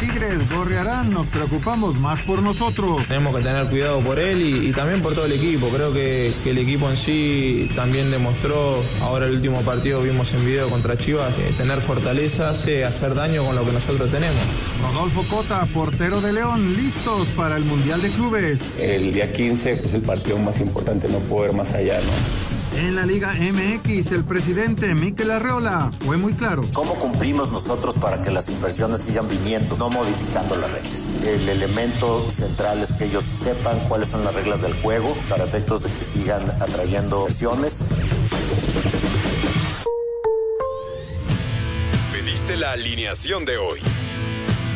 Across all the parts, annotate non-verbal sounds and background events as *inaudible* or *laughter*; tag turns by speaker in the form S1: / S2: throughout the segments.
S1: Tigres gorrearán, nos preocupamos más por nosotros.
S2: Tenemos que tener cuidado por él y, también por todo el equipo. Creo que, el equipo en sí también demostró, ahora el último partido vimos en video contra Chivas, eh, tener fortalezas, eh, hacer daño con lo que nosotros tenemos.
S1: Rodolfo Cota, portero de León, listos para el Mundial de Clubes.
S3: El día 15 es el partido más importante, no puedo ver más allá, ¿no?
S1: En la Liga MX, el presidente Miquel Arreola fue muy claro.
S4: ¿Cómo cumplimos nosotros para que las inversiones sigan viniendo, no modificando las reglas? El elemento central es que ellos sepan cuáles son las reglas del juego para efectos de que sigan atrayendo inversiones.
S5: Pediste la alineación de hoy.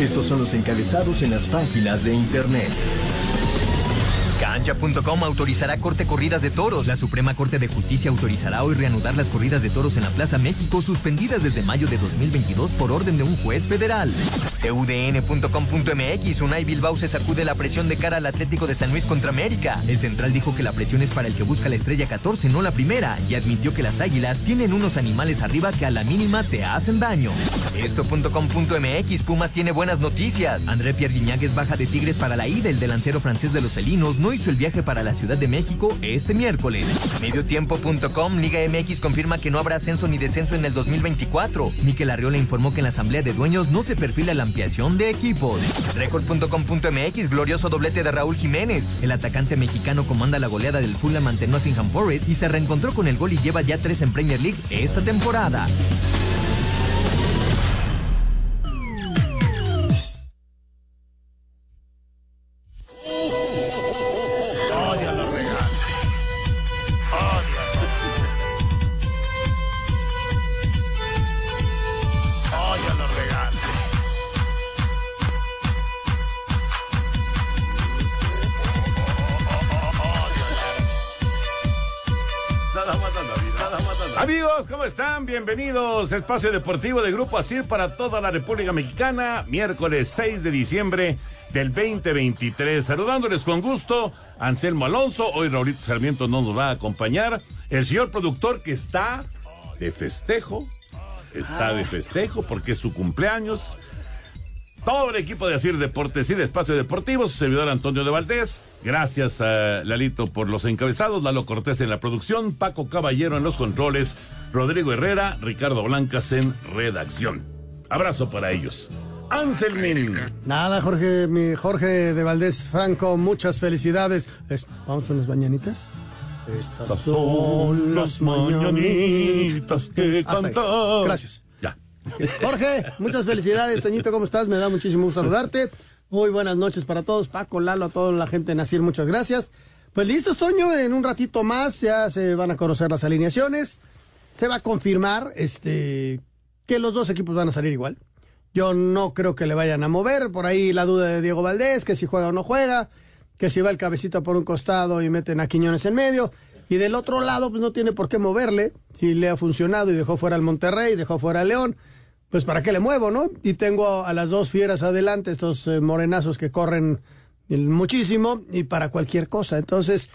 S5: Estos son los encabezados en las páginas de internet.
S6: Cancha.com autorizará corte corridas de toros. La Suprema Corte de Justicia autorizará hoy reanudar las corridas de toros en la Plaza México suspendidas desde mayo de 2022 por orden de un juez federal. UDN.com.mx Unai Bilbao se sacude la presión de cara al Atlético de San Luis contra América. El central dijo que la presión es para el que busca la estrella 14, no la primera, y admitió que las águilas tienen unos animales arriba que a la mínima te hacen daño. Esto.com.mx Pumas tiene buenas noticias. André Pierre Guiñagues baja de Tigres para la ida. El delantero francés de los felinos no hizo el viaje para la Ciudad de México este miércoles. Mediotiempo.com, Liga MX confirma que no habrá ascenso ni descenso en el 2024. Miquel Arriola informó que en la Asamblea de Dueños no se perfila la ampliación de equipos. Record.com.mx, glorioso doblete de Raúl Jiménez. El atacante mexicano comanda la goleada del Fulham ante Nottingham Forest y se reencontró con el gol y lleva ya tres en Premier League esta temporada.
S7: ¿Cómo están? Bienvenidos. Espacio Deportivo de Grupo ASIR para toda la República Mexicana. Miércoles 6 de diciembre del 2023. Saludándoles con gusto, Anselmo Alonso. Hoy Raulito Sarmiento no nos va a acompañar. El señor productor que está de festejo. Está de festejo porque es su cumpleaños. Todo el equipo de Asir Deportes y de Espacio Deportivo, su servidor Antonio de Valdés. Gracias a Lalito por los encabezados, Lalo Cortés en la producción, Paco Caballero en los controles, Rodrigo Herrera, Ricardo Blancas en redacción. Abrazo para ellos. Anselmin.
S8: Nada, Jorge, mi Jorge de Valdés Franco, muchas felicidades. Vamos a unas mañanitas. Estas son las mañanitas que cantan. Gracias. Jorge, muchas felicidades, Toñito, ¿cómo estás? Me da muchísimo gusto saludarte. Muy buenas noches para todos, Paco, Lalo, a toda la gente de Nacir, muchas gracias. Pues listo, Toño, en un ratito más ya se van a conocer las alineaciones. Se va a confirmar este, que los dos equipos van a salir igual. Yo no creo que le vayan a mover. Por ahí la duda de Diego Valdés, que si juega o no juega, que si va el cabecito por un costado y meten a Quiñones en medio. Y del otro lado, pues no tiene por qué moverle. Si le ha funcionado y dejó fuera al Monterrey, dejó fuera al León pues para qué le muevo, ¿no? Y tengo a las dos fieras adelante, estos eh, morenazos que corren muchísimo y para cualquier cosa. Entonces,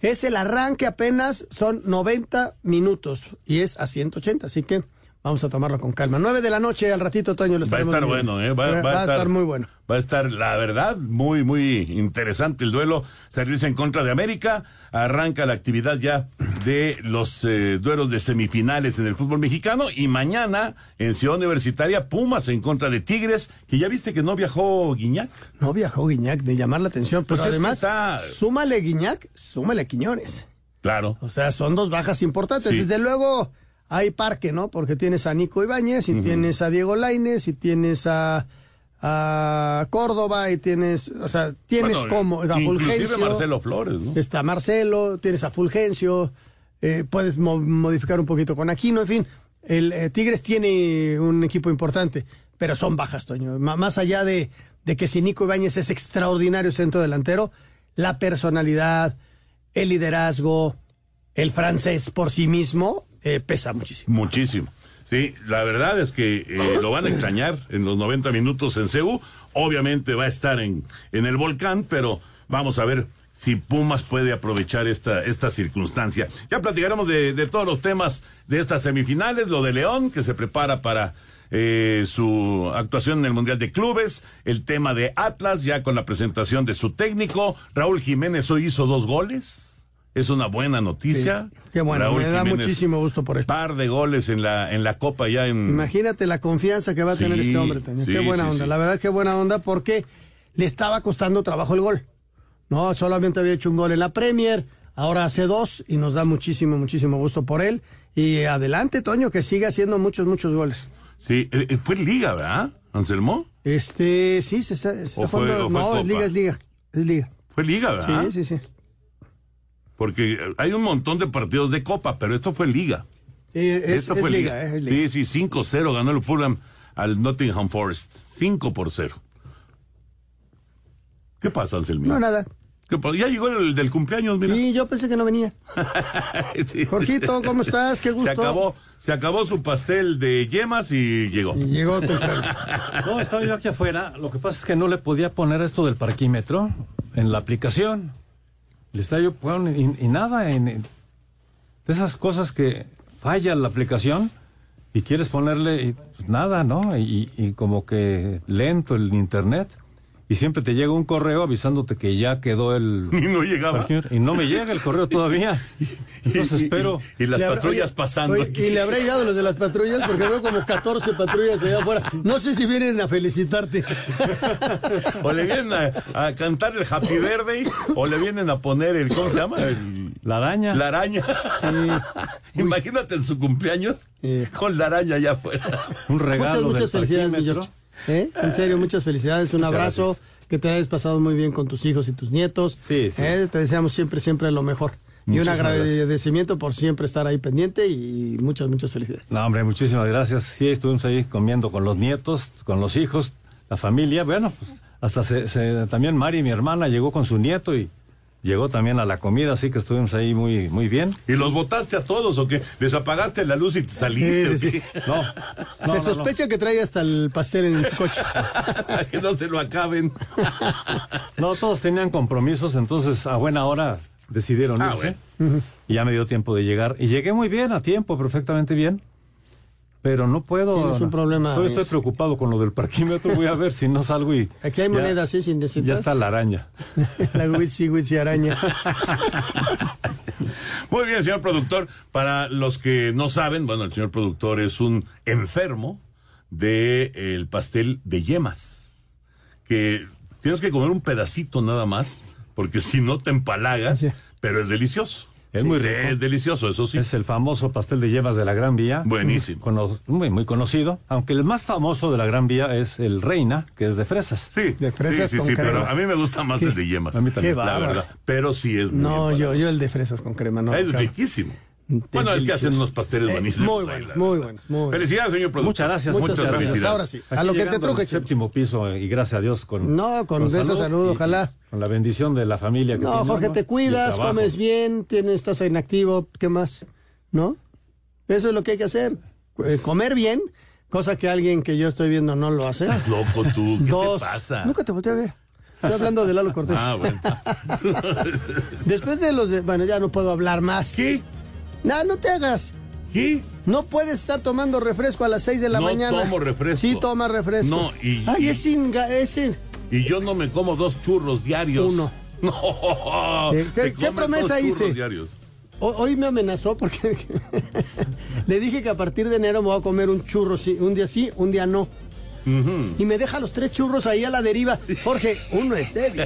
S8: es el arranque apenas, son 90 minutos y es a 180, así que Vamos a tomarlo con calma. Nueve de la noche, al ratito, Toño.
S7: va a estar bueno, ¿eh? Va, a, estar, muy bueno. Va a estar, la verdad, muy, muy interesante el duelo. Servirse en contra de América. Arranca la actividad ya de los eh, duelos de semifinales en el fútbol mexicano. Y mañana, en Ciudad Universitaria, Pumas en contra de Tigres. Que ya viste que no viajó Guiñac.
S8: No viajó Guiñac, de llamar la atención. Pero pues además, súmale Guiñac, súmale Quiñones.
S7: Claro.
S8: O sea, son dos bajas importantes. Desde luego hay parque, ¿no? Porque tienes a Nico Ibáñez, y tienes a Diego Laines, y tienes a, a Córdoba, y tienes, o sea, tienes como a
S7: Fulgencio. Marcelo Flores, ¿no?
S8: Está Marcelo, tienes a Fulgencio, eh, puedes modificar un poquito con Aquino, en fin. el eh, Tigres tiene un equipo importante, pero son bajas, Toño. M- más allá de, de que si Nico Ibáñez es extraordinario centro delantero, la personalidad, el liderazgo, el francés por sí mismo, eh, pesa muchísimo.
S7: Muchísimo. Sí, la verdad es que eh, lo van a extrañar en los 90 minutos en CEU. Obviamente va a estar en, en el volcán, pero vamos a ver si Pumas puede aprovechar esta, esta circunstancia. Ya platicaremos de, de todos los temas de estas semifinales, lo de León, que se prepara para eh, su actuación en el Mundial de Clubes, el tema de Atlas, ya con la presentación de su técnico. Raúl Jiménez hoy hizo dos goles. Es una buena noticia.
S8: Sí, qué bueno,
S7: Raúl
S8: me da
S7: Jiménez,
S8: muchísimo gusto por él.
S7: Par de goles en la, en la Copa ya en...
S8: Imagínate la confianza que va a tener este hombre, Toño.
S7: sí,
S8: qué buena onda. La verdad, qué buena onda porque le estaba costando trabajo el gol. No, solamente había hecho un gol en la Premier, ahora hace dos y nos da muchísimo, muchísimo gusto por él. Y adelante, Toño, que siga haciendo muchos, muchos goles.
S7: Sí, eh, eh, fue Liga, ¿verdad, Anselmo?
S8: Este, sí, se está, se está
S7: ¿O fue-
S8: jugando- No, es liga, es liga. Es liga.
S7: Fue Liga, ¿verdad?
S8: Sí, sí, sí.
S7: Porque eh, hay un montón de partidos de Copa, pero esto fue Liga.
S8: Sí, es,
S7: esto
S8: es
S7: fue
S8: liga, eh, es liga.
S7: Sí, sí, 5-0 ganó el Fulham al Nottingham Forest. 5 por 0. ¿Qué pasa, Anselmo?
S8: No, nada.
S7: ¿Qué pa- Ya llegó el del cumpleaños, mira.
S8: Sí, yo pensé que no venía. *laughs*
S7: Sí.
S8: Jorgito, ¿cómo estás? Qué gusto.
S7: Se acabó, se acabó su pastel de yemas y llegó.
S8: Y llegó temprano.
S9: No, estaba yo aquí afuera. Lo que pasa es que no le podía poner esto del parquímetro en la aplicación. Estaba yo poniendo y, nada en, de esas cosas que falla la aplicación y quieres ponerle y, pues, nada, ¿no? Y como que lento el internet y siempre te llega un correo avisándote que ya quedó el *laughs*
S7: Y no llegaba.
S9: y no me llega el correo todavía. *laughs* Entonces espero
S7: Y, las
S8: habrá-
S7: patrullas
S8: oye,
S7: pasando.
S8: oye,
S7: aquí.
S8: y le habrá llegado los de las patrullas porque veo como 14 patrullas allá afuera. No sé si vienen a felicitarte. *laughs*
S7: O le vienen a, a cantar el Happy Birthday o le vienen a poner el, ¿cómo se llama? El-
S9: la araña.
S7: la araña. Imagínate en su cumpleaños
S8: Sí.
S7: con la araña allá afuera.
S9: un regalo
S8: muchas, muchas
S9: del
S8: felicidades. ¿Eh? En serio, muchas felicidades. Un
S9: Muchas
S8: abrazo.
S9: gracias.
S8: Que te hayas pasado muy bien con tus hijos y tus nietos.
S9: Sí, sí.
S8: ¿Eh? Te deseamos siempre, siempre lo mejor. y un agradecimiento por siempre estar ahí pendiente y muchas, muchas felicidades.
S9: No, hombre, muchísimas gracias. Sí, estuvimos ahí comiendo con los nietos, con los hijos, la familia. Bueno, pues hasta se, se- también Mari, mi hermana, llegó con su nieto y llegó también a la comida, así que estuvimos ahí muy, muy bien.
S7: ¿Y los botaste a todos o qué? ¿Les apagaste la luz y te saliste
S8: Sí?
S9: No, no,
S8: Se
S9: no,
S8: sospecha que trae hasta el pastel en su coche. *laughs*
S7: que no se lo acaben.
S9: no. *laughs* No, todos tenían compromisos, entonces a buena hora decidieron
S7: Ah,
S9: irse. Y ya me dio tiempo de llegar. Y llegué muy bien, a tiempo, perfectamente bien. Pero no puedo.
S8: Tienes un problema,
S9: Todavía estoy
S8: es-
S9: preocupado con lo del parquímetro. Voy a ver si no salgo y.
S8: Aquí hay monedas, sí, si necesitas.
S9: Ya está la araña. *laughs*
S8: la Witsi, Witsi araña. *laughs*
S7: Muy bien, señor productor. Para los que no saben, bueno, el señor productor es un enfermo del el pastel de yemas. Que tienes que comer un pedacito nada más, porque si no te empalagas, pero es delicioso.
S9: Es muy rico.
S7: Es delicioso, eso sí.
S9: Es el famoso pastel de yemas de la Gran Vía.
S7: Buenísimo.
S9: Cono- muy, muy conocido. Aunque el más famoso de la Gran Vía es el Reina, que es de fresas.
S7: Sí,
S8: De fresas
S7: sí, sí,
S8: con
S7: sí,
S8: crema.
S7: pero a mí me gusta más el de yemas.
S9: A mí también.
S8: Qué
S7: la verdad. Pero sí es muy
S8: No, yo, yo el de fresas con crema, no.
S7: Es
S8: claro.
S7: riquísimo. Bueno, es que hacen unos pasteles
S8: Eh,
S7: buenísimos.
S8: muy buenos, muy
S7: verdad.
S8: buenos, muy buenos.
S7: Felicidades, señor productor.
S9: Muchas gracias.
S8: Muchas
S7: Muchas
S8: gracias.
S7: felicidades.
S8: Ahora sí, a
S9: Aquí
S8: lo que te truje,
S9: séptimo piso y gracias a Dios con
S8: No, con esa salud,
S9: y-
S8: ojalá.
S9: y Con la bendición de la familia que
S8: No,
S9: tiene
S8: Jorge, te cuidas, comes bien, tienes, estás inactivo, ¿qué más? ¿No? Eso es lo que hay que hacer. Eh, comer bien, cosa que alguien que yo estoy viendo no lo hace.
S7: Estás loco tú. ¿Qué
S8: Dos.
S7: te pasa?
S8: Nunca te volteé a ver. Estoy hablando de Lalo Cortés.
S7: Ah, bueno. *laughs*
S8: Después de los de. Bueno, ya no puedo hablar más.
S7: ¿Qué?
S8: No, no te hagas.
S7: ¿Qué?
S8: No puedes estar tomando refresco a las 6 de la
S7: No
S8: mañana.
S7: tomo refresco.
S8: Sí, toma refresco.
S7: No, y-
S8: Ay,
S7: y-
S8: es sin. ga- Es
S7: Y yo no me como dos churros diarios.
S8: Uno. *laughs*
S7: No.
S8: ¿Qué- qué promesa
S7: dos
S8: hice?
S7: diarios.
S8: Hoy me amenazó porque *laughs* le dije que a partir de enero me voy a comer un churro, sí, un día sí, un día no. Y me deja los tres churros ahí a la deriva. Jorge, uno es débil.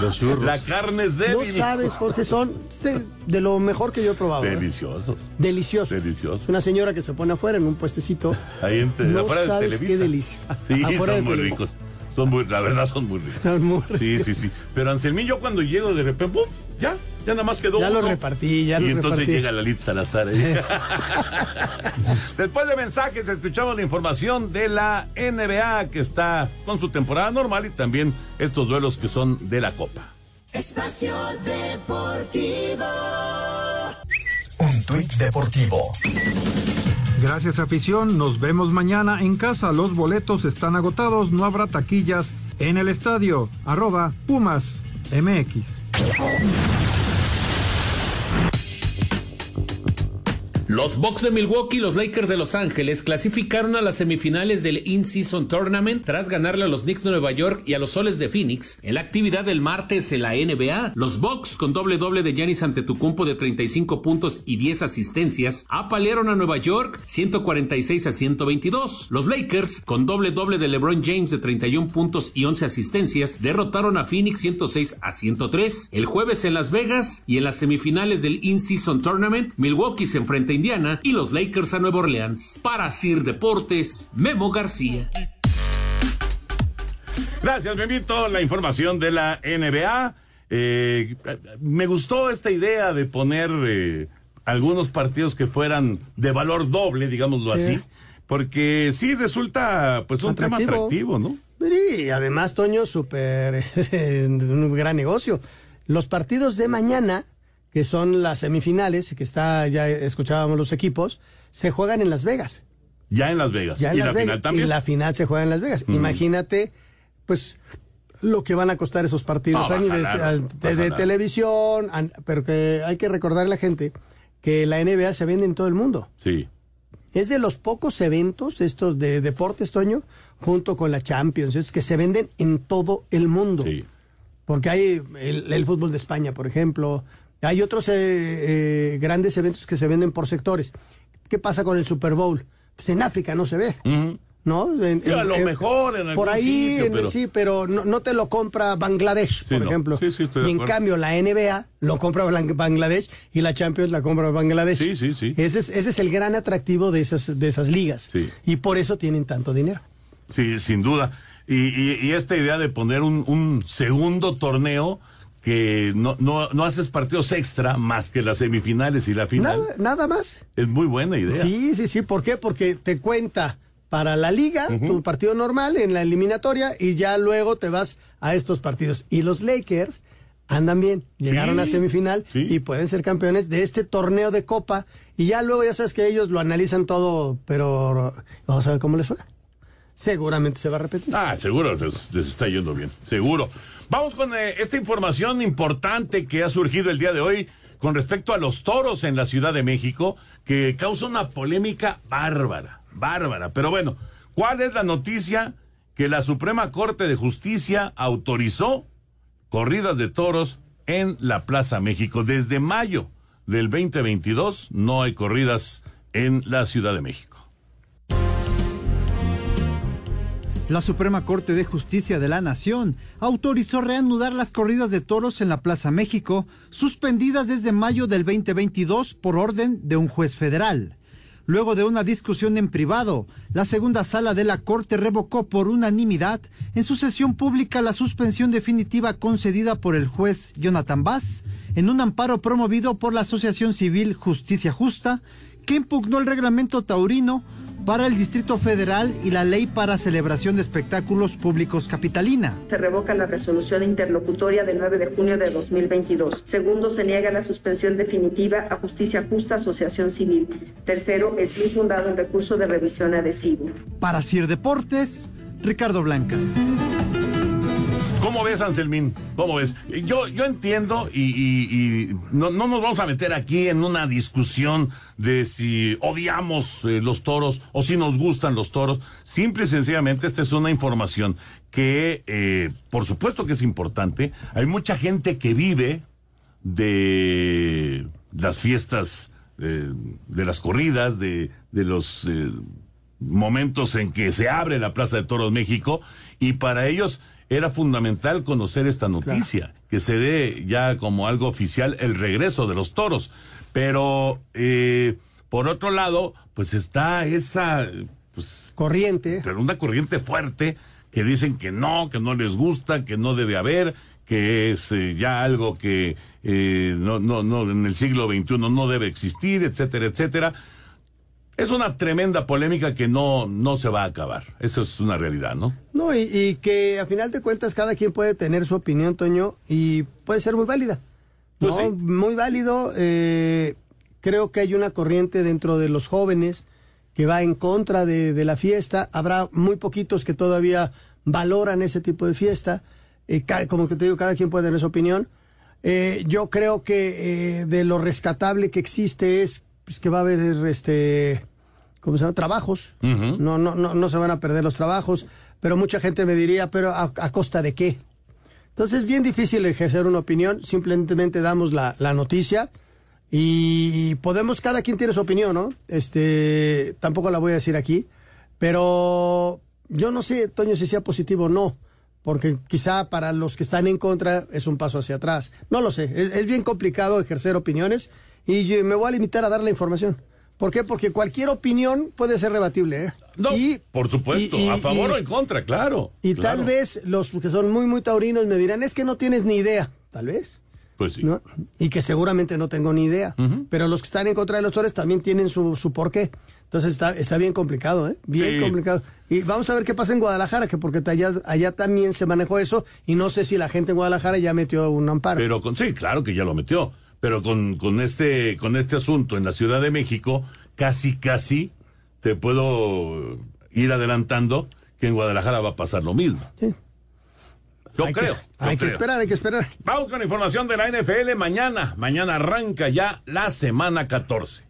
S9: Los churros.
S7: La carne es
S8: No
S7: débil.
S8: sabes, Jorge, son de, lo mejor que yo he probado. ¿eh?
S7: Deliciosos.
S8: Delicioso.
S7: Delicioso.
S8: Una señora que se pone afuera en un puestecito.
S7: Ahí en,
S8: No
S7: afuera de
S8: sabes
S7: Televisa.
S8: qué delicia.
S7: Sí,
S8: Afuera de
S7: son muy
S8: Televisa.
S7: ricos. Son muy, la verdad son muy ricos.
S8: Son muy
S7: Sí, sí, sí. Pero Anselmín, yo cuando llego de repente, ¡pum! ya, Ya nada más quedó
S8: Ya lo repartí, ya
S7: Y
S8: lo
S7: entonces
S8: repartí.
S7: llega Lalit Salazar. ahí. *laughs* Después de mensajes, escuchamos la información de la NBA que está con su temporada normal y también estos duelos que son de la Copa.
S10: Espacio Deportivo.
S5: Un tuit deportivo.
S1: Gracias afición, nos vemos mañana en casa. Los boletos están agotados, no habrá taquillas en el estadio. Arroba Pumas MX.
S11: Los Bucks de Milwaukee y los Lakers de Los Ángeles clasificaron a las semifinales del In-Season Tournament tras ganarle a los Knicks de Nueva York y a los Soles de Phoenix en la actividad del martes en la NBA. Los Bucks, con doble doble de Giannis Antetokounmpo de 35 puntos y 10 asistencias, apalearon a Nueva York 146 a 122. Los Lakers, con doble doble de LeBron James de 31 puntos y 11 asistencias, derrotaron a Phoenix 106 a 103. El jueves en Las Vegas y en las semifinales del In-Season Tournament, Milwaukee se enfrenta a Indiana y los Lakers a Nueva Orleans. Para Sir Deportes, Memo García.
S7: Gracias, me invito la información de la NBA. Eh, me gustó esta idea de poner eh, algunos partidos que fueran de valor doble, digámoslo
S8: Sí.
S7: así, porque sí resulta pues un tema atractivo, ¿no?
S8: Y además, Toño, súper *laughs* un gran negocio. Los partidos de mañana, que son las semifinales, que está, ya escuchábamos los equipos, se juegan en Las Vegas.
S7: Ya en Las Vegas.
S8: Ya en
S7: y
S8: Las
S7: la
S8: Vegas.
S7: final también.
S8: Y la final se juega en Las Vegas.
S7: Mm.
S8: Imagínate, pues, lo que van a costar esos partidos
S7: No,
S8: a nivel de, televisión, pero que hay que recordarle a la gente que la NBA se vende en todo el mundo.
S7: Sí.
S8: Es de los pocos eventos estos de deportes, Toño, junto con la Champions, es que se venden en todo el mundo. Porque hay el, el fútbol de España, por ejemplo. Hay otros eh, eh, grandes eventos que se venden por sectores. ¿Qué pasa con el Super Bowl? Pues en África no se ve. ¿No? En-
S7: Sí, a lo
S8: en-
S7: mejor en
S8: Por ahí,
S7: sitio,
S8: en-
S7: pero-
S8: sí, pero no, no te lo compra Bangladesh, por
S7: no.
S8: ejemplo.
S7: Sí, sí, estoy de
S8: y en
S7: acuerdo.
S8: cambio la NBA lo compra Bangladesh y la Champions la compra Bangladesh.
S7: Sí, sí, sí.
S8: Ese es, ese es el gran atractivo de esas, de esas ligas. Y por eso tienen tanto dinero.
S7: Sí, sin duda. Y, y- y esta idea de poner un, un segundo torneo que no, no, no haces partidos extra más que las semifinales y la final.
S8: Nada, nada más.
S7: Es muy buena idea.
S8: Sí, sí, sí. ¿Por qué? Porque te cuenta para la liga, tu partido normal en la eliminatoria, y ya luego te vas a estos partidos. Y los Lakers andan bien, llegaron a semifinal y pueden ser campeones de este torneo de copa. Y ya luego ya sabes que ellos lo analizan todo, pero vamos a ver cómo les fue. Seguramente se va a repetir.
S7: Ah, seguro les, les está yendo bien, seguro. Vamos con eh, esta información importante que ha surgido el día de hoy con respecto a los toros en la Ciudad de México, que causa una polémica bárbara, bárbara. Pero bueno, ¿cuál es la noticia? Que la Suprema Corte de Justicia autorizó corridas de toros en la Plaza México. Desde mayo del 2022 no hay corridas en la Ciudad de México.
S12: La Suprema Corte de Justicia de la Nación autorizó reanudar las corridas de toros en la Plaza México, suspendidas desde mayo del 2022 por orden de un juez federal. Luego de una discusión en privado, la segunda sala de la Corte revocó por unanimidad en su sesión pública la suspensión definitiva concedida por el juez Jonathan Bass en un amparo promovido por la Asociación Civil Justicia Justa, que impugnó el reglamento taurino para el Distrito Federal y la Ley para Celebración de Espectáculos Públicos Capitalina.
S13: Se revoca la resolución interlocutoria del 9 de junio de 2022. Segundo, se niega la suspensión definitiva a Justicia Justa Asociación Civil. Tercero, es infundado el recurso de revisión adhesivo.
S12: Para Cir Deportes, Ricardo Blancas.
S7: ¿Cómo ves, Anselmín? ¿Cómo ves? Yo, yo entiendo y, no, no nos vamos a meter aquí en una discusión de si odiamos eh, los toros o si nos gustan los toros. Simple y sencillamente, esta es una información que, eh, por supuesto que es importante. Hay mucha gente que vive de las fiestas, eh, de las corridas, de, de los momentos en que se abre la Plaza de Toros México y para ellos era fundamental conocer esta noticia, que se dé ya como algo oficial el regreso de los toros. Pero, eh, por otro lado, pues está esa pues,
S8: corriente.
S7: Pero una corriente fuerte que dicen que no, que no les gusta, que no debe haber, que es eh, ya algo que eh, no, no, no, en el siglo XXI no debe existir, etcétera, etcétera. Es una tremenda polémica que no, no se va a acabar. Eso es una realidad, ¿no?
S8: No, y, y que a final de cuentas cada quien puede tener su opinión, Toño, y puede ser muy válida.
S7: Pues
S8: ¿no? Muy válido. eh, creo que hay una corriente dentro de los jóvenes que va en contra de, de la fiesta. Habrá muy poquitos que todavía valoran ese tipo de fiesta. Eh, como que te digo, cada quien puede tener su opinión. Eh, yo creo que eh, de lo rescatable que existe es pues, que va a haber este ¿cómo se llama? trabajos. no, no, no, no se van a perder los trabajos, pero mucha gente me diría, pero ¿a, a costa de qué? Entonces es bien difícil ejercer una opinión, simplemente damos la, la noticia y podemos, cada quien tiene su opinión, ¿no? Este, tampoco la voy a decir aquí, pero yo no sé, Toño, si sea positivo o no, porque quizá para los que están en contra es un paso hacia atrás. No lo sé, es, es bien complicado ejercer opiniones y yo me voy a limitar a dar la información. ¿Por qué? Porque cualquier opinión puede ser rebatible, ¿eh?
S7: No,
S8: Y-
S7: por supuesto,
S8: y- y-
S7: a favor o en contra, claro.
S8: y
S7: claro.
S8: tal vez los que son muy, muy taurinos me dirán, es que no tienes ni idea. Tal vez.
S7: Pues sí.
S8: ¿no? Y que seguramente no tengo ni idea. Pero los que están en contra de los toros también tienen su, su porqué. Entonces está, está bien complicado, ¿eh? Bien
S7: Sí.
S8: complicado. Y vamos a ver qué pasa en Guadalajara, que porque allá, allá también se manejó eso. Y no sé si la gente en Guadalajara ya metió un amparo.
S7: Pero con, sí, claro que ya lo metió. Pero con, con este, con este asunto en la Ciudad de México, casi, casi te puedo ir adelantando que en Guadalajara va a pasar lo mismo.
S8: Sí.
S7: Yo
S8: Hay que-
S7: creo. yo
S8: hay que esperar, hay que esperar.
S7: Vamos con información de la NFL mañana. Mañana arranca ya la semana 14.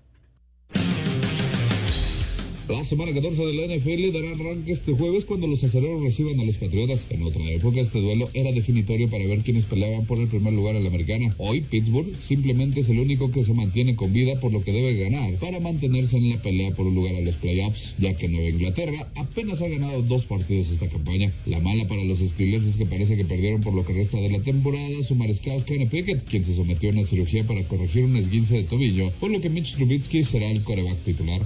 S14: La semana 14 de la NFL dará arranque este jueves cuando los aceleros reciban a los Patriotas. En otra época este duelo era definitorio para ver quiénes peleaban por el primer lugar en la americana. Hoy Pittsburgh simplemente es el único que se mantiene con vida por lo que debe ganar para mantenerse en la pelea por un lugar a los playoffs, ya que Nueva Inglaterra apenas ha ganado dos partidos esta campaña. La mala para los Steelers es que parece que perdieron por lo que resta de la temporada su mariscal Kenny Pickett, quien se sometió a una cirugía para corregir un esguince de tobillo, por lo que Mitch Trubisky será el coreback titular.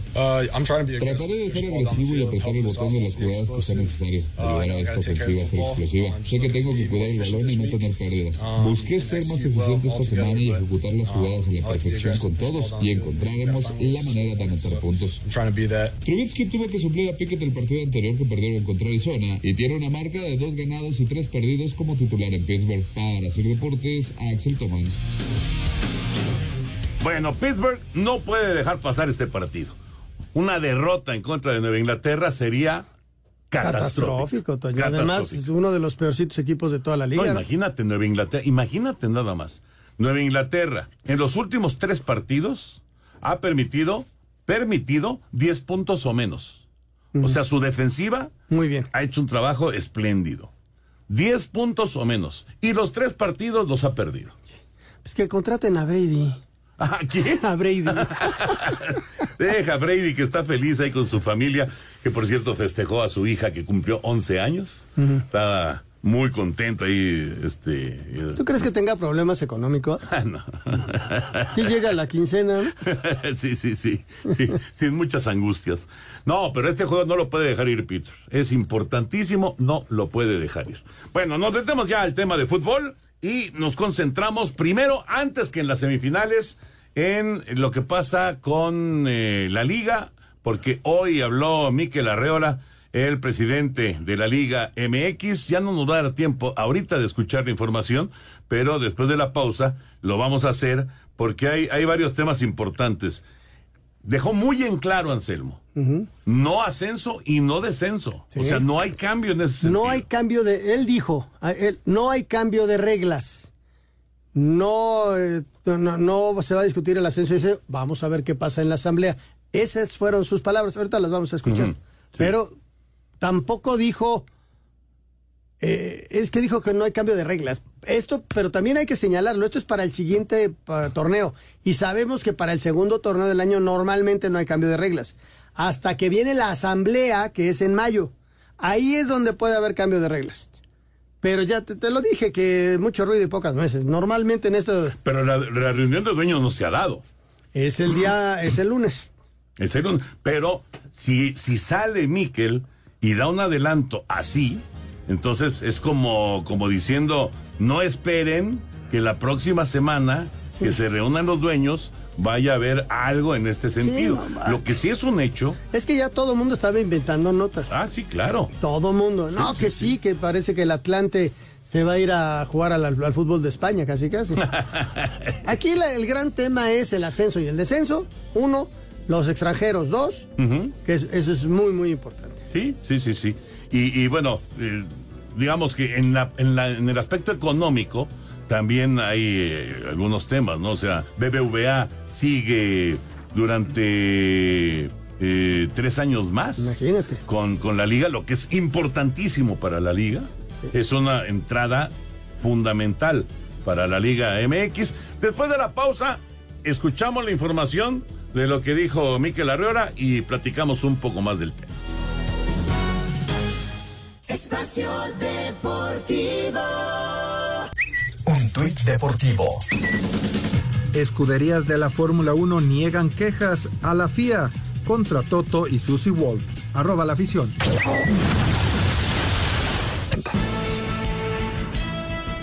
S14: Trataré de ser agresivo y apretar el botón de las jugadas que sea necesario, ayudar a esta ofensiva a ser explosiva. Sé que tengo que cuidar el balón y no tener pérdidas. Busqué ser más eficiente esta semana y ejecutar las jugadas a la perfección con todos y encontraremos la manera de anotar puntos. Trubisky tuvo que suplir a Pickett el partido anterior que perdieron contra Arizona y tiene una marca de dos ganados y tres perdidos como titular en Pittsburgh. Para hacer deportes, Axel Tomán.
S7: Bueno, Pittsburgh no puede dejar pasar este partido. Una derrota en contra de Nueva Inglaterra sería catastrófico.
S8: Catastrófico, Toño. Además, es uno de los peorcitos equipos de toda la liga.
S7: No, imagínate Nueva Inglaterra, imagínate nada más. Nueva Inglaterra, en los últimos tres partidos, ha permitido, permitido 10 puntos o menos. O sea, su defensiva
S8: Muy bien.
S7: ha hecho un trabajo espléndido. 10 puntos o menos. Y los tres partidos los ha perdido.
S8: Pues que contraten a Brady.
S7: ¿A quién? *laughs*
S8: A Brady. *laughs*
S7: Deja a Brady que está feliz ahí con su familia, que por cierto festejó a su hija que cumplió 11 años.
S8: Ujú.
S7: Estaba muy contento ahí, este... eh,
S8: ¿Tú crees que tenga problemas económicos? *laughs*
S7: Ah, no.
S8: Si llega la quincena.
S7: sí, sí, sí, sí, sin muchas angustias. No, pero este juego no lo puede dejar ir Peter. Es importantísimo, no lo puede dejar ir. Bueno, nos metemos ya al tema de fútbol y nos concentramos primero, antes que en las semifinales, en lo que pasa con eh, la liga, porque hoy habló Miquel Arreola, el presidente de la Liga MX. Ya no nos va a dar tiempo ahorita de escuchar la información, pero después de la pausa lo vamos a hacer porque hay, hay varios temas importantes. Dejó muy en claro Anselmo, no ascenso y no descenso.
S8: Sí.
S7: O sea, no hay cambio en ese sentido.
S8: No hay cambio de. Él dijo, él, no hay cambio de reglas. No, eh, no, no se va a discutir el ascenso. Dice, vamos a ver qué pasa en la asamblea. Esas fueron sus palabras. Ahorita las vamos a escuchar. Pero tampoco dijo. Eh, es que dijo que no hay cambio de reglas. Esto, pero también hay que señalarlo. Esto es para el siguiente torneo. Y sabemos que para el segundo torneo del año normalmente no hay cambio de reglas. Hasta que viene la asamblea, que es en mayo. Ahí es donde puede haber cambio de reglas. Pero ya te, te lo dije, que mucho ruido y pocas nueces. Normalmente en esto
S7: Pero la, la reunión de dueños no se ha dado.
S8: es el día, es el lunes.
S7: En serio, pero si, si sale Miquel y da un adelanto así, entonces es como, como diciendo, no esperen que la próxima semana que se reúnan los dueños vaya a haber algo en este sentido. Lo que sí es un hecho.
S8: Es que ya todo el mundo estaba inventando notas.
S7: Ah, sí, claro.
S8: Todo mundo. No, que sí, que parece que el Atlante se va a ir a jugar al, al fútbol de España, casi casi. *laughs* Aquí la- el gran tema es el ascenso y el descenso. Uno, los extranjeros. Dos, que es- eso es muy, muy importante.
S7: Sí, sí, sí, sí. Y, y bueno, eh, digamos que en, la, en, la- en el aspecto económico también hay eh, algunos temas, ¿no? O sea, BBVA sigue durante eh, tres años más.
S8: Imagínate.
S7: Con, con la liga, lo que es importantísimo para la liga. Es una entrada fundamental para la Liga MX. Después de la pausa, escuchamos la información de lo que dijo Miquel Arreola y platicamos un poco más del tema.
S10: Espacio Deportivo.
S5: Un tuit deportivo.
S1: Escuderías de la Fórmula 1 niegan quejas a la FIA contra Toto y Susie Wolf. Arroba la afición.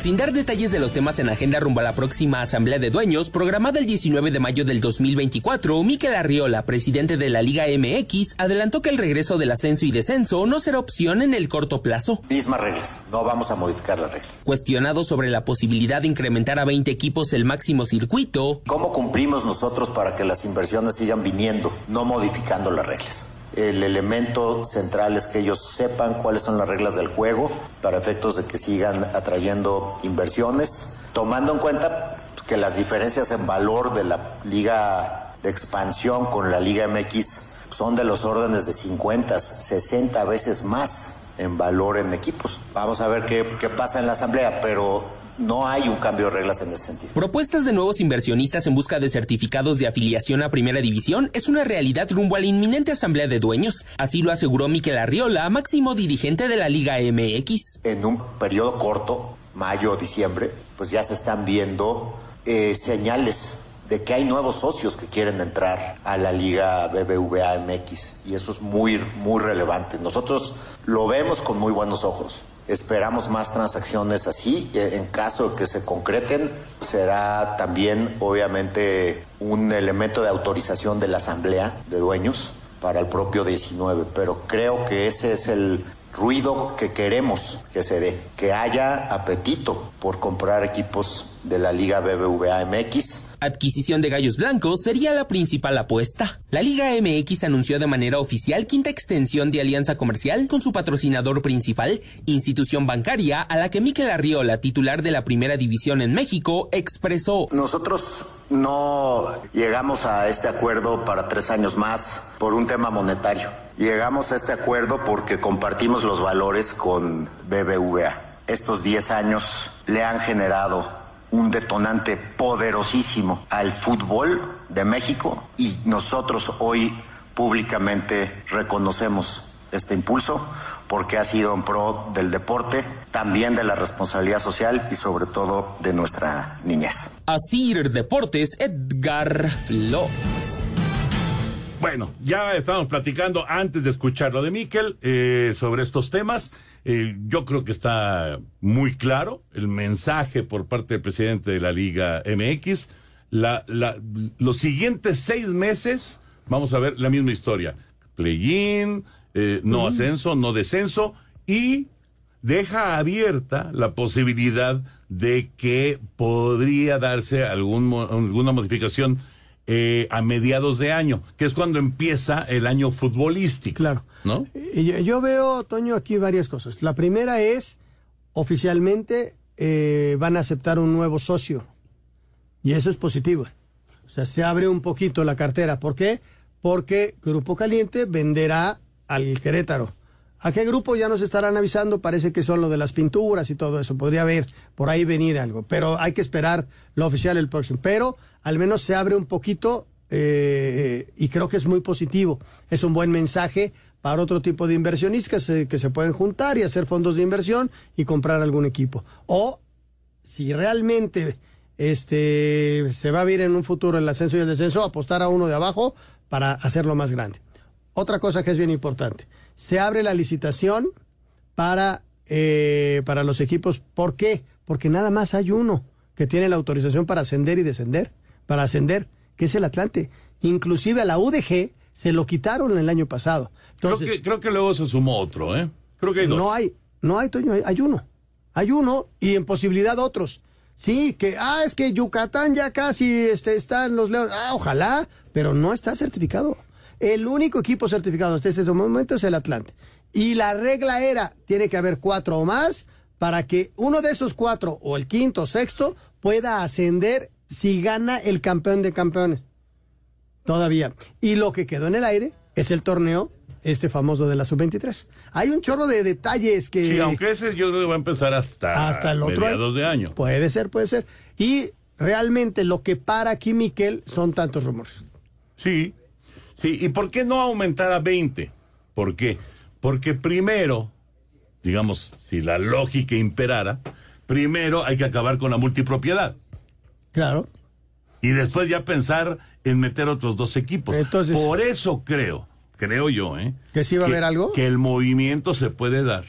S15: Sin dar detalles de los temas en agenda rumbo a la próxima Asamblea de Dueños, programada el 19 de mayo del 2024, Miquel Arriola, presidente de la Liga MX, adelantó que el regreso del ascenso y descenso no será opción en el corto plazo.
S4: Mismas reglas, no vamos a modificar las reglas.
S15: Cuestionado sobre la posibilidad de incrementar a 20 equipos el máximo circuito,
S4: ¿Cómo cumplimos nosotros para que las inversiones sigan viniendo, no modificando las reglas? El elemento central es que ellos sepan cuáles son las reglas del juego para efectos de que sigan atrayendo inversiones, tomando en cuenta que las diferencias en valor de la liga de expansión con la liga MX son de los órdenes de 50, 60 veces más en valor en equipos. Vamos a ver qué, qué pasa en la asamblea, pero no hay un cambio de reglas en ese sentido.
S15: Propuestas de nuevos inversionistas en busca de certificados de afiliación a Primera División es una realidad rumbo a la inminente Asamblea de Dueños. Así lo aseguró Miquel Arriola, máximo dirigente de la Liga MX.
S4: En un periodo corto, mayo, diciembre, pues ya se están viendo eh, señales de que hay nuevos socios que quieren entrar a la Liga BBVA MX y eso es muy, muy relevante. Nosotros lo vemos con muy buenos ojos. Esperamos más transacciones así. En caso de que se concreten, será también, obviamente, un elemento de autorización de la Asamblea de Dueños para el propio 19. Pero creo que ese es el ruido que queremos que se dé, que haya apetito por comprar equipos de la Liga BBVA MX.
S15: Adquisición de gallos blancos sería la principal apuesta. La Liga MX anunció de manera oficial quinta extensión de alianza comercial con su patrocinador principal, institución bancaria a la que Miquel Arriola, titular de la Primera División en México, expresó.
S4: Nosotros no llegamos a este acuerdo para tres años más por un tema monetario. Llegamos a este acuerdo porque compartimos los valores con BBVA. Estos 10 años le han generado un detonante poderosísimo al fútbol de México y nosotros hoy públicamente reconocemos este impulso porque ha sido en pro del deporte, también de la responsabilidad social y sobre todo de nuestra niñez.
S15: Asir Deportes, Edgar Flores.
S7: Bueno, ya estamos platicando antes de escuchar lo de Miquel eh, sobre estos temas. Eh, yo creo que está muy claro el mensaje por parte del presidente de la Liga MX. La, la- los siguientes seis meses vamos a ver la misma historia. Play-in, eh, no ascenso, no descenso y deja abierta la posibilidad de que podría darse algún, alguna modificación eh, a mediados de año, que es cuando empieza el año futbolístico.
S8: Claro.
S7: ¿No?
S8: Y Yo, yo veo, Toño, aquí varias cosas. La primera es, oficialmente eh, van a aceptar un nuevo socio. Y eso es positivo. O sea, se abre un poquito la cartera. ¿Por qué? Porque Grupo Caliente venderá al Querétaro. ¿A qué grupo ya nos estarán avisando? Parece que son lo de las pinturas y todo eso. Podría haber por ahí venir algo. Pero hay que esperar lo oficial el próximo. Pero al menos se abre un poquito eh, y creo que es muy positivo. Es un buen mensaje para otro tipo de inversionistas que se, que se pueden juntar y hacer fondos de inversión y comprar algún equipo. O si realmente este se va a ver en un futuro el ascenso y el descenso, apostar a uno de abajo para hacerlo más grande. Otra cosa que es bien importante, se abre la licitación para, eh, para los equipos. ¿Por qué? porque nada más hay uno que tiene la autorización para ascender y descender, para ascender, que es el Atlante. Inclusive a la UDG se lo quitaron el año pasado.
S7: creo, que, creo que luego se sumó otro, ¿eh? Creo que hay dos.
S8: No hay, no hay, Toño, hay, hay uno. Hay uno y en posibilidad otros. Sí, que, ah, es que Yucatán ya casi este, está en los leones. Ah, ojalá, pero no está certificado. El único equipo certificado hasta este momento es el Atlante. Y la regla era, tiene que haber cuatro o más para que uno de esos cuatro, o el quinto o sexto, pueda ascender si gana el campeón de campeones. Todavía. Y lo que quedó en el aire es el torneo este famoso de la sub-23. Hay un chorro de detalles que...
S7: Sí, aunque ese yo creo que va a empezar hasta,
S8: hasta el otro
S7: mediados de año.
S8: Puede ser, puede ser. Y realmente lo que para aquí, Miquel, son tantos rumores.
S7: Sí, sí. ¿Y por qué no aumentar a 20? ¿Por qué? Porque primero, digamos, si la lógica imperara, primero hay que acabar con la multipropiedad.
S8: Claro.
S7: Y después ya pensar en meter otros dos equipos.
S8: Entonces,
S7: Por eso creo, creo yo, ¿eh?
S8: ¿Que sí va a haber algo?
S7: Que el movimiento se puede dar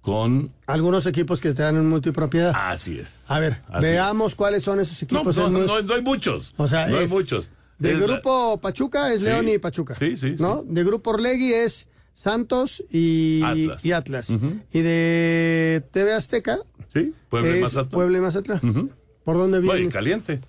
S7: con...
S8: Algunos equipos que te dan en multipropiedad.
S7: Así es.
S8: A ver, veamos cuáles son esos equipos.
S7: no, no, no, no hay muchos.
S8: O sea,
S7: no hay muchos.
S8: De
S7: Es la-
S8: grupo Pachuca es
S7: Sí.
S8: León y Pachuca.
S7: Sí, sí,
S8: ¿No? De grupo Orlegui es Santos y
S7: Atlas.
S8: y, Atlas. y de TV Azteca
S7: Sí, Puebla y Mazatlán.
S8: Puebla y Mazatlán. ¿Por dónde viene?
S7: caliente.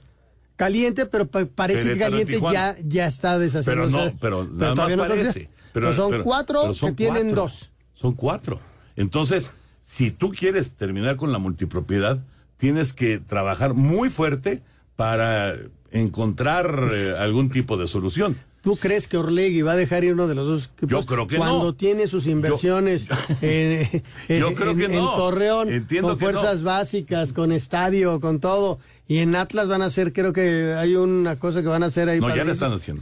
S8: Caliente, pero pa- parece que Caliente ya, ya está deshaciendo.
S7: Pero no, pero nada más
S8: todavía no
S7: parece.
S8: Pero son
S7: pero-
S8: cuatro
S7: pero son
S8: que tienen
S7: cuatro.
S8: dos.
S7: Son cuatro. Entonces, si tú quieres terminar con la multipropiedad, tienes que trabajar muy fuerte para encontrar eh, algún tipo de solución.
S8: ¿Tú crees que Orlegui va a dejar ir uno de los dos equipos?
S7: Yo creo que
S8: Cuando
S7: no.
S8: tiene sus inversiones *laughs* en, en-
S7: Yo creo que no.
S8: en Torreón,
S7: Entiendo
S8: con fuerzas
S7: no.
S8: básicas, con estadio, con todo. Y en Atlas van a hacer, creo que hay una cosa que van a hacer ahí
S7: No, ya le están haciendo.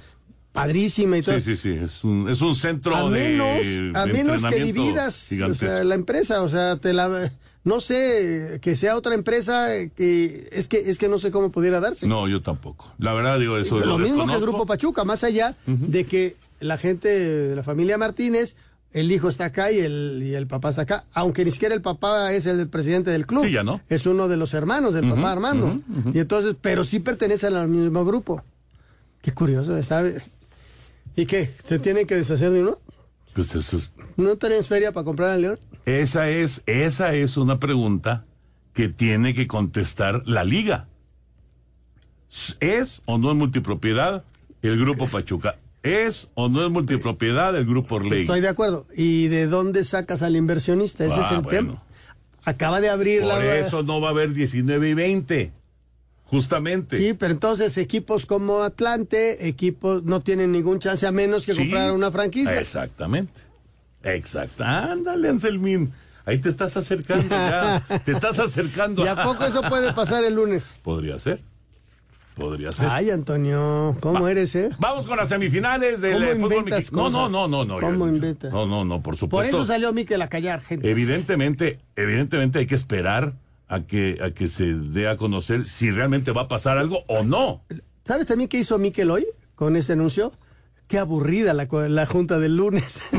S8: padrísima y todo.
S7: Sí, sí, sí. Es un, es un centro
S8: a
S7: de.
S8: menos, a
S7: de
S8: menos que dividas o
S7: gigantesco.
S8: sea, la empresa, o sea, te la no sé, que sea otra empresa que es que es que no sé cómo pudiera darse.
S7: No, yo tampoco. La verdad, digo, eso
S8: lo,
S7: lo,
S8: mismo que el. Grupo Pachuca, más allá de que la gente de la familia Martínez, el hijo está acá y el, y el papá está acá, aunque ni siquiera el papá es el presidente del club.
S7: Sí, ya no.
S8: Es uno de los hermanos del papá Armando. Y entonces, pero sí pertenecen al mismo grupo. Qué curioso, ¿sabe? ¿Y qué? ¿Se tienen que deshacer de uno?
S7: Pues eso es-
S8: ¿No tenés feria para comprar al León?
S7: esa es, esa es una pregunta que tiene que contestar la liga. ¿Es o no es multipropiedad el grupo Pachuca? ¿Es o no es multipropiedad el grupo Orlegui?
S8: Estoy de acuerdo. ¿Y de dónde sacas al inversionista? Ese es
S7: Ah,
S8: el
S7: bueno.
S8: tema. Acaba de abrir
S7: Por
S8: la...
S7: eso no va a haber 19 y 20. Justamente.
S8: Sí, pero entonces equipos como Atlante, equipos no tienen ningún chance a menos que
S7: Sí.
S8: comprar una franquicia.
S7: Exactamente. Exacto. Ándale, Anselmín. Ahí te estás acercando ya. *laughs* te estás acercando.
S8: ¿Y a poco eso *laughs* puede pasar el lunes?
S7: Podría ser. Podría ser.
S8: Ay, Antonio, ¿cómo
S7: Va.
S8: eres, eh?
S7: Vamos con las semifinales del
S8: ¿Cómo
S7: eh, fútbol mexicano. No, no, no, no, no.
S8: ¿Cómo inventas?
S7: No, no, no, por
S8: Por
S7: supuesto.
S8: eso salió Miquel a callar, gente.
S7: Evidentemente, evidentemente hay que esperar a que, a que se dé a conocer si realmente va a pasar algo o no.
S8: ¿Sabes también qué hizo Miquel hoy con ese anuncio? Qué aburrida la, la junta del lunes. *laughs*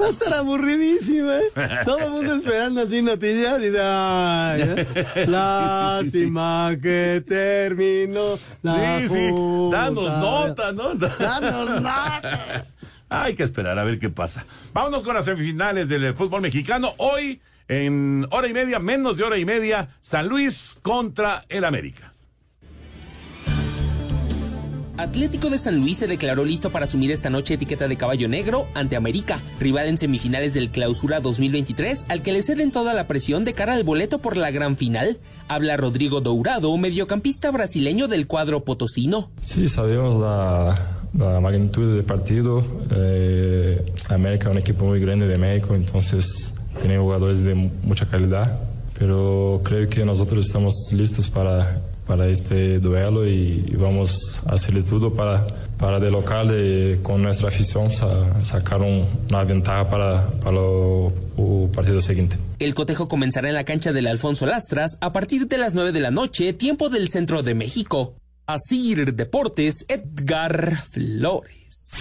S8: Va a estar aburridísima, ¿eh? Todo el mundo esperando así noticias dice, "Ay, ¿eh? *laughs* lástima que terminó la
S7: sí, sí.
S8: junta".
S7: Danos nota, ¿no? *laughs*
S8: Danos nota.
S7: Hay que esperar a ver qué pasa. Vámonos con las semifinales del fútbol mexicano. Hoy, en hora y media, menos de hora y media, San Luis contra el América.
S15: Atlético de San Luis se declaró listo para asumir esta noche etiqueta de caballo negro ante América, rival en semifinales del Clausura 2023, al que le ceden toda la presión de cara al boleto por la gran final. Habla Rodrigo Dourado, mediocampista brasileño del cuadro potosino.
S16: Sí, sabemos la, la magnitud del partido. Eh, América es un equipo muy grande de México, entonces tiene jugadores de mu- mucha calidad, pero creo que nosotros estamos listos para, para este duelo y, y vamos a hacerle todo para, para de local eh, con nuestra afición sa- sacar un- una ventaja para, para lo- el partido siguiente.
S15: El cotejo comenzará en la cancha del Alfonso Lastras a partir de las 9 de la noche, tiempo del centro de México. Asir Deportes, Edgar Flores.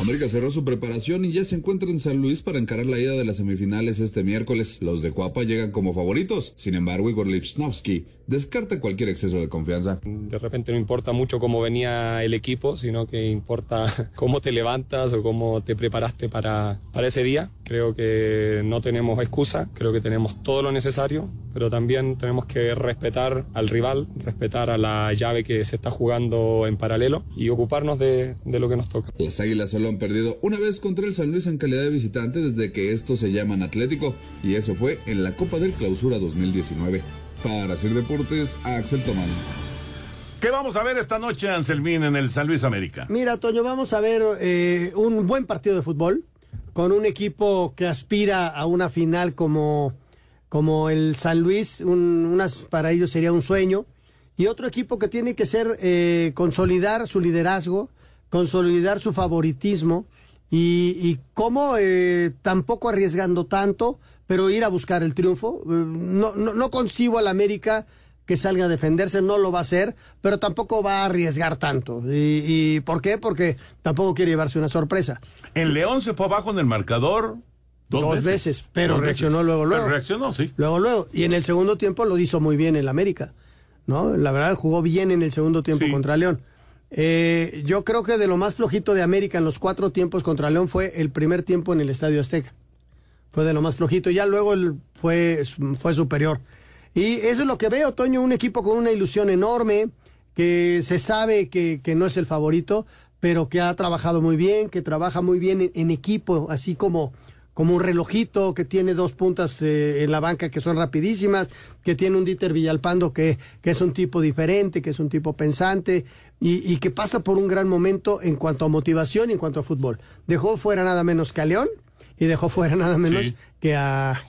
S14: América cerró su preparación y ya se encuentra en San Luis para encarar la ida de las semifinales este miércoles. Los de Cuapa llegan como favoritos. Sin embargo, Igor Lipsnovsky descarta cualquier exceso de confianza.
S17: De repente no importa mucho cómo venía el equipo, sino que importa *laughs* cómo te levantas o cómo te preparaste para, para ese día. Creo que no tenemos excusa, creo que tenemos todo lo necesario, pero también tenemos que respetar al rival, respetar a la llave que se está jugando en paralelo y ocuparnos de, de lo que nos toca.
S14: Las Águilas solo han perdido una vez contra el San Luis en calidad de visitante desde que estos se llaman Atlético, y eso fue en la Copa del Clausura 2019. Para hacer deportes, Axel Tomán.
S7: ¿Qué vamos a ver esta noche, Anselmín, en el San Luis América?
S8: Mira, Toño, vamos a ver eh, un buen partido de fútbol con un equipo que aspira a una final como, como el San Luis, un, unas, para ellos sería un sueño, y otro equipo que tiene que ser eh, consolidar su liderazgo, consolidar su favoritismo y, y cómo eh, tampoco arriesgando tanto, pero ir a buscar el triunfo. Eh, No, no, no concibo al América que salga a defenderse, no lo va a hacer, pero tampoco va a arriesgar tanto. ¿Y, y por qué? Porque tampoco quiere llevarse una sorpresa.
S7: En León se fue abajo en el marcador dos,
S8: Dos veces, pero
S7: Dos
S8: reaccionó
S7: veces.
S8: luego, luego.
S7: Pero reaccionó, sí.
S8: Luego, luego. Y en el segundo tiempo lo hizo muy bien el América. ¿No? La verdad jugó bien en el segundo tiempo contra León. Eh, yo creo que de lo más flojito de América en los cuatro tiempos contra León fue el primer tiempo en el Estadio Azteca. Fue de lo más flojito. Ya luego el- fue, fue superior. Y eso es lo que veo, Toño, un equipo con una ilusión enorme, que se sabe que, que no es el favorito, pero que ha trabajado muy bien, que trabaja muy bien en, en equipo, así como, como un relojito que tiene dos puntas eh, en la banca que son rapidísimas, que tiene un Dieter Villalpando que, que es un tipo diferente, que es un tipo pensante y, y que pasa por un gran momento en cuanto a motivación y en cuanto a fútbol. Dejó fuera nada menos que a León y dejó fuera nada menos
S7: Sí.
S8: que a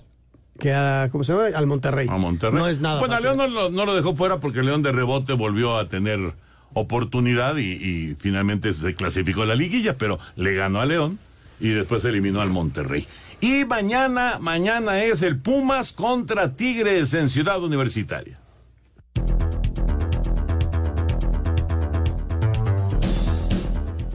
S8: que a ¿cómo se llama? al Monterrey.
S7: A Monterrey.
S8: No es nada
S7: Bueno, a. León no lo, no lo dejó fuera porque León de rebote volvió a tener oportunidad y, y finalmente se clasificó a la liguilla, pero le ganó a León y después eliminó al Monterrey. Y mañana, mañana es el Pumas contra Tigres en Ciudad Universitaria.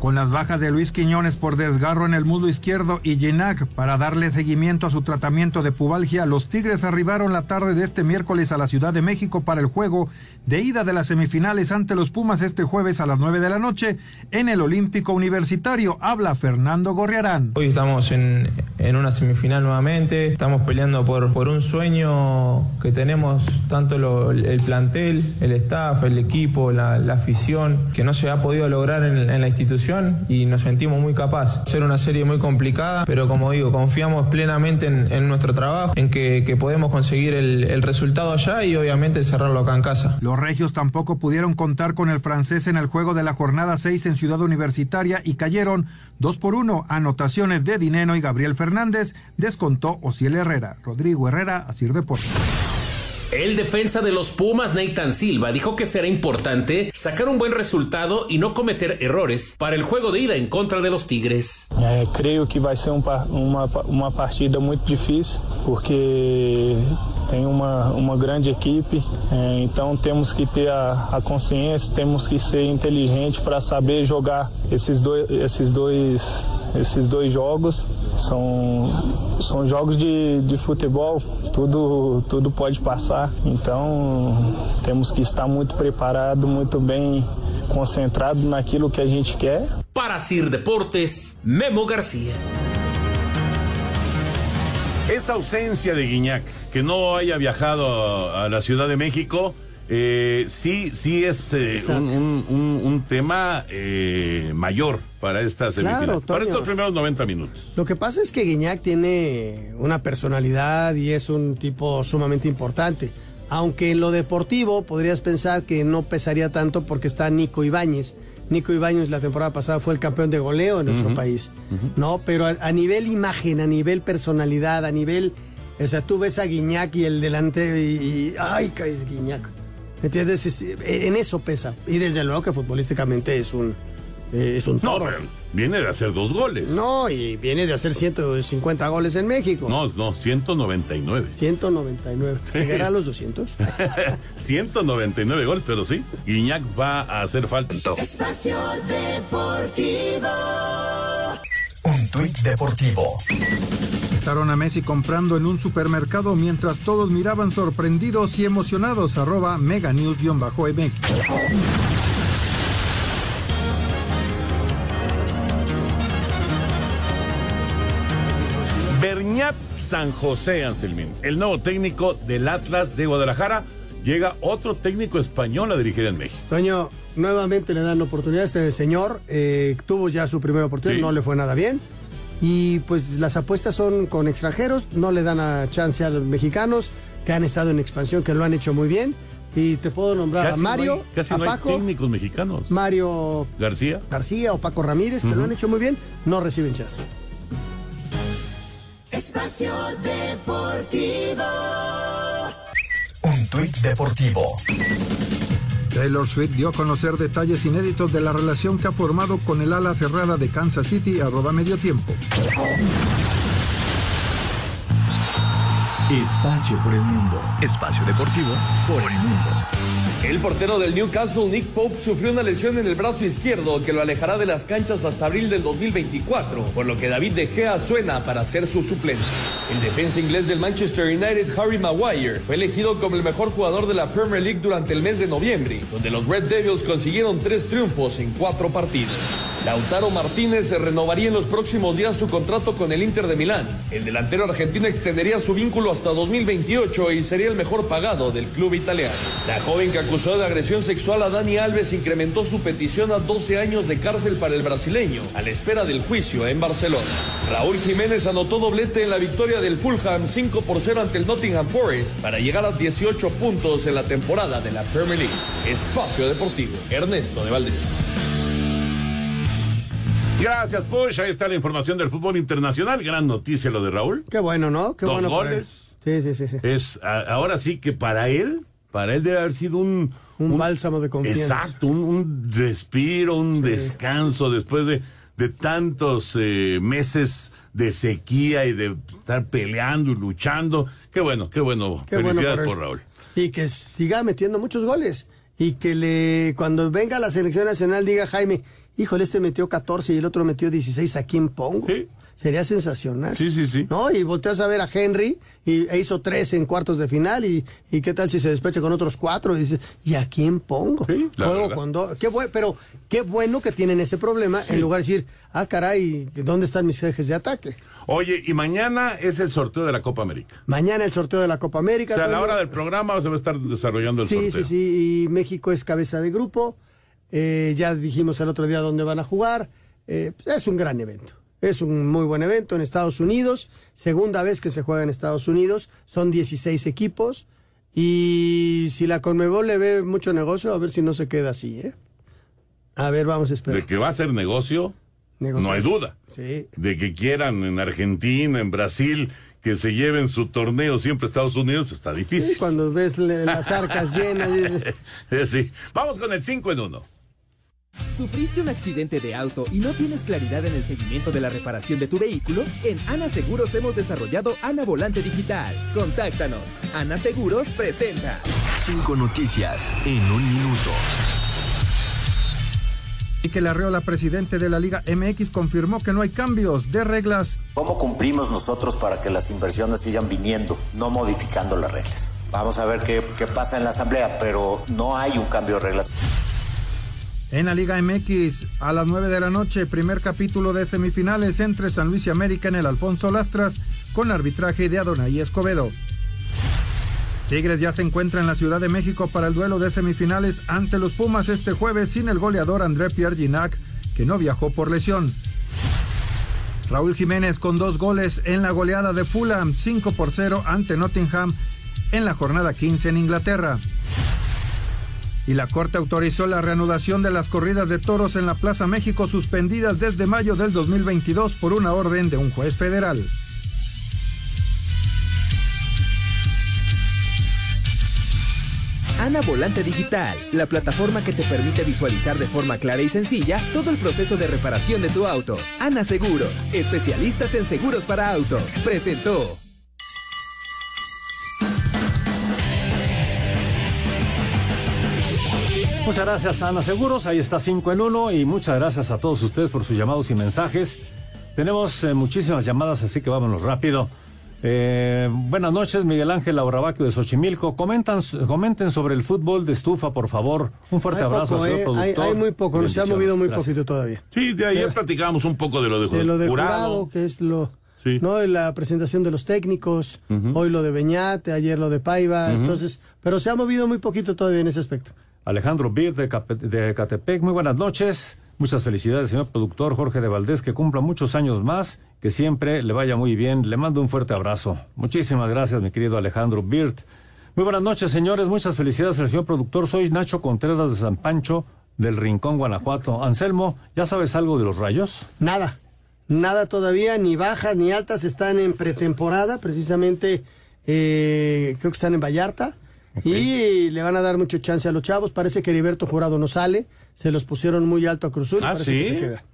S1: Con las bajas de Luis Quiñones por desgarro en el muslo izquierdo y Ginac para darle seguimiento a su tratamiento de pubalgia, los Tigres arribaron la tarde de este miércoles a la Ciudad de México para el juego de ida de las semifinales ante los Pumas este jueves a las 9 de la noche en el Olímpico Universitario. Habla Fernando Gorriarán.
S2: Hoy estamos en, en una semifinal nuevamente, estamos peleando por, por un sueño que tenemos tanto lo- el plantel, el staff, el equipo, la, la afición, que no se ha podido lograr en, en la institución y nos sentimos muy capaces. Ser una serie muy complicada, pero como digo, confiamos plenamente en, en nuestro trabajo, en que, que podemos conseguir el, el resultado allá y obviamente cerrarlo acá en casa.
S1: Los regios tampoco pudieron contar con el francés en el juego de la jornada 6 en Ciudad Universitaria y cayeron 2 por 1. Anotaciones de Dineno y Gabriel Fernández descontó Ociel Herrera. Rodrigo Herrera, Asir Deportes.
S11: El defensa de los Pumas, Nathan Silva, dijo que será importante sacar un buen resultado y no cometer errores para el juego de ida en contra de los Tigres.
S18: É, creio que vai ser um uma, uma partida muito difícil, porque tem uma, uma grande equipe, é, então temos que ter a, a consciência, temos que ser inteligente para saber jogar esses dois, esses dois, esses dois jogos. São, são jogos de, de futebol, tudo, tudo pode passar, então temos que estar muito preparado, muito bem concentrado naquilo que a gente quer.
S11: Para Sir Deportes, Memo García.
S7: Esa ausencia de Guiñac, que no haya viajado a, a la Ciudad de México, eh, sí, sí es eh, un, un- un- un tema eh, mayor para esta semifinal.
S8: Claro,
S7: para estos primeros 90 minutos.
S8: Lo que pasa es que Guiñac tiene una personalidad y es un tipo sumamente importante. Aunque en lo deportivo podrías pensar que no pesaría tanto porque está Nico Ibáñez. Nico Ibáñez la temporada pasada fue el campeón de goleo en nuestro país. No, pero a, a nivel imagen, a nivel personalidad, a nivel. O sea, tú ves a Guiñac y el delante y. y- ¡Ay, caes Guiñac! ¿Entiendes? Es- en eso pesa. Y desde luego que futbolísticamente es un. eh, es un
S7: No,
S8: toro.
S7: pero viene de hacer dos goles.
S8: No, y viene de hacer 150 goles en México.
S7: No, no, 199.
S8: 199. ¿Llegará a los 200?
S7: 199 *laughs* goles, pero sí, Guiñac va a hacer falta.
S10: Espacio Deportivo.
S5: Tuit deportivo.
S1: Estaron a Messi comprando en un supermercado mientras todos miraban sorprendidos y emocionados. Arroba Mega News-MX.
S7: Berñat San José, Anselmín, el nuevo técnico del Atlas de Guadalajara. Llega otro técnico español a dirigir en México.
S8: Toño, nuevamente le dan oportunidad a este señor. eh, tuvo ya su primera oportunidad,
S7: Sí.
S8: no le fue nada bien. Y pues las apuestas son con extranjeros, no le dan a chance a los mexicanos que han estado en expansión, que lo han hecho muy bien. Y te puedo nombrar
S7: Casi
S8: a Mario,
S7: no hay, casi
S8: a
S7: no hay
S8: Paco,
S7: técnicos mexicanos.
S8: Mario
S7: García.
S8: García o Paco Ramírez, que lo han hecho muy bien, no reciben chance.
S10: Espacio Deportivo.
S5: Un tuit deportivo.
S1: Taylor Swift dio a conocer detalles inéditos de la relación que ha formado con el ala cerrada de Kansas City, arroba medio tiempo.
S5: Espacio por el mundo. Espacio deportivo por el mundo.
S19: El portero del Newcastle, Nick Pope, sufrió una lesión en el brazo izquierdo que lo alejará de las canchas hasta abril del 2024, por lo que David De Gea suena para ser su suplente. El defensa inglés del Manchester United, Harry Maguire, fue elegido como el mejor jugador de la Premier League durante el mes de noviembre, donde los Red Devils consiguieron tres triunfos en cuatro partidos. Lautaro Martínez se renovaría en los próximos días su contrato con el Inter de Milán. El delantero argentino extendería su vínculo hasta 2028 y sería el mejor pagado del club italiano. La joven que acusó de agresión sexual a Dani Alves incrementó su petición a 12 años de cárcel para el brasileño, a la espera del juicio en Barcelona. Raúl Jiménez anotó doblete en la victoria del Fulham 5 por 0 ante el Nottingham Forest para llegar a 18 puntos en la temporada de la Premier League. Espacio Deportivo, Ernesto de Valdés.
S7: Gracias, Push. Ahí está la información del fútbol internacional. Gran noticia lo de Raúl.
S8: Qué bueno, ¿no? Qué
S7: Dos
S8: bueno
S7: goles.
S8: Sí, sí, sí, sí.
S7: Es a- ahora sí que para él, para él debe haber sido un
S8: Un bálsamo de confianza.
S7: Exacto, un, un respiro, un descanso después de, de tantos eh, meses de sequía y de estar peleando y luchando. Qué bueno, qué bueno.
S8: Qué bueno
S7: Felicidades
S8: por.
S7: Raúl.
S8: Y que siga metiendo muchos goles. Y que le cuando venga a la selección nacional diga Jaime, híjole, este metió 14 y el otro metió 16, ¿a quién pongo? Sería sensacional.
S7: Sí, sí, sí.
S8: ¿No? Y volteas a ver a Henry y e hizo tres en cuartos de final y, y qué tal si se despecha con otros cuatro y dices, ¿y a quién pongo?
S7: la
S8: Juego
S7: verdad.
S8: dos. Qué bueno, pero qué bueno que tienen ese problema en lugar de decir, ah, caray, ¿dónde están mis ejes de ataque?
S7: Oye, y mañana es el sorteo de la Copa América.
S8: Mañana el sorteo de la Copa América.
S7: O sea, a la hora del programa se va a estar desarrollando el
S8: Sí,
S7: sorteo.
S8: sí, sí. Y México es cabeza de grupo. Eh, ya dijimos el otro día dónde van a jugar. Eh, es un gran evento. Es un muy buen evento en Estados Unidos. Segunda vez que se juega en Estados Unidos. Son 16 equipos. Y si la Conmebol le ve mucho negocio, a ver si no se queda así, ¿eh? A ver, vamos a esperar.
S7: De que va a ser negocio,
S8: Negocios.
S7: no hay duda.
S8: Sí.
S7: De que quieran en Argentina, en Brasil, que se lleven su torneo siempre a Estados Unidos, pues está
S8: Sí,
S7: difícil.
S8: cuando ves las arcas llenas, dices, *laughs*
S7: Eh, sí. Vamos con el 5 en 1.
S20: ¿Sufriste un accidente de auto y no tienes claridad en el seguimiento de la reparación de tu vehículo? En Ana Seguros hemos desarrollado Ana Volante Digital. Contáctanos. Ana Seguros presenta.
S5: Cinco noticias en un minuto.
S1: Y que la Reola, presidente de la Liga MX, confirmó que no hay cambios de reglas.
S4: ¿Cómo cumplimos nosotros para que las inversiones sigan viniendo, no modificando las reglas? Vamos a ver qué, qué pasa en la Asamblea, pero no hay un cambio de reglas.
S1: En la Liga MX, a las 9 de la noche, primer capítulo de semifinales entre San Luis y América en el Alfonso Lastras, con arbitraje de Adonai Escobedo. Tigres ya se encuentra en la Ciudad de México para el duelo de semifinales ante los Pumas este jueves sin el goleador André Pierre Ginac, que no viajó por lesión. Raúl Jiménez con dos goles en la goleada de Fulham, 5 por 0 ante Nottingham en la jornada 15 en Inglaterra. Y la Corte autorizó la reanudación de las corridas de toros en la Plaza México suspendidas desde mayo del 2022 por una orden de un juez federal.
S20: Ana Volante Digital, la plataforma que te permite visualizar de forma clara y sencilla todo el proceso de reparación de tu auto. Ana Seguros, especialistas en seguros para autos. Presentó.
S9: Muchas gracias, Ana Seguros. Ahí está 5 en 1. Y muchas gracias a todos ustedes por sus llamados y mensajes. Tenemos eh, muchísimas llamadas, así que vámonos rápido. Eh, buenas noches, Miguel Ángel Laurabaquio de Xochimilco. Comentan, comenten sobre el fútbol de estufa, por favor. Un fuerte
S8: Hay
S9: abrazo
S8: poco,
S9: señor
S8: eh,
S9: productor.
S8: hay, hay muy poco, no se ha movido muy
S9: Gracias.
S8: poquito todavía.
S7: Sí, de ayer platicábamos un poco de lo de,
S8: De lo de
S7: jurado.
S8: jurado, que es lo. ¿no? La presentación de los técnicos, hoy lo de Beñate, ayer lo de Paiva, entonces, pero se ha movido muy poquito todavía en ese aspecto.
S9: Alejandro Bir de, de Catepec, muy buenas noches. Muchas felicidades, señor productor Jorge de Valdés, que cumpla muchos años más, que siempre le vaya muy bien. Le mando un fuerte abrazo. Muchísimas gracias, mi querido Alejandro Birt. Muy buenas noches, señores. Muchas felicidades al señor productor. Soy Nacho Contreras de San Pancho, del Rincón, Guanajuato. Anselmo, ¿ya sabes algo de los rayos?
S8: Nada, nada todavía, ni bajas ni altas, están en pretemporada, precisamente eh, creo que están en Vallarta. Y le van a dar mucho chance a los chavos. Parece que Heriberto Jurado no sale. Se los pusieron muy alto a Cruzul.
S9: Ah,
S8: parece
S9: ¿sí?
S8: que se queda.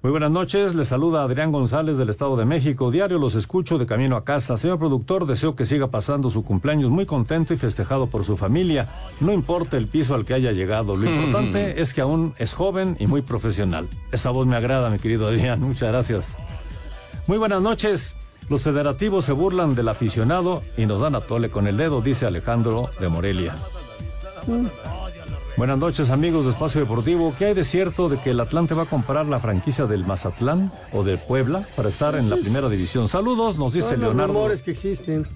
S9: Muy buenas noches, les saluda Adrián González del Estado de México. Diario los escucho de camino a casa. Señor productor, deseo que siga pasando su cumpleaños muy contento y festejado por su familia. No importa el piso al que haya llegado, lo
S7: Hmm.
S9: importante es que aún es joven y muy profesional. Esa voz me agrada, mi querido Adrián. Muchas gracias. Muy buenas noches. Los federativos se burlan del aficionado y nos dan a tole con el dedo, dice Alejandro de Morelia. Buenas noches amigos de Espacio Deportivo. ¿Qué hay de cierto de que el Atlante va a comprar la franquicia del Mazatlán o del Puebla para estar en la primera división? Saludos, nos dice
S8: Son los
S9: Leonardo.
S8: rumores que existen.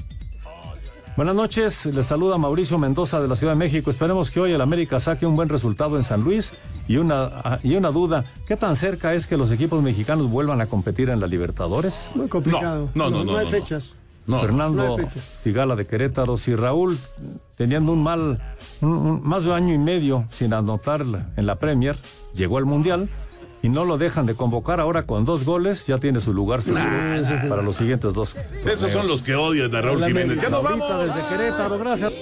S9: Buenas noches, les saluda Mauricio Mendoza de la Ciudad de México. Esperemos que hoy el América saque un buen resultado en San Luis y una, ah, y una duda, ¿qué tan cerca es que los equipos mexicanos vuelvan a competir en la Libertadores?
S8: Muy complicado.
S9: No, no, no,
S8: No,
S9: no,
S8: hay
S9: no.
S8: fechas.
S9: Fernando
S8: No hay fechas.
S9: Sigala de Querétaro, si Raúl, teniendo un mal, un- un- más de un año y medio sin anotar en la Premier, llegó al Mundial y no lo dejan de convocar ahora con dos goles, ya tiene su lugar seguro para los siguientes dos.
S7: Esos son los que odian a Raúl Jiménez. Ya nos vamos.
S9: desde Querétaro, gracias.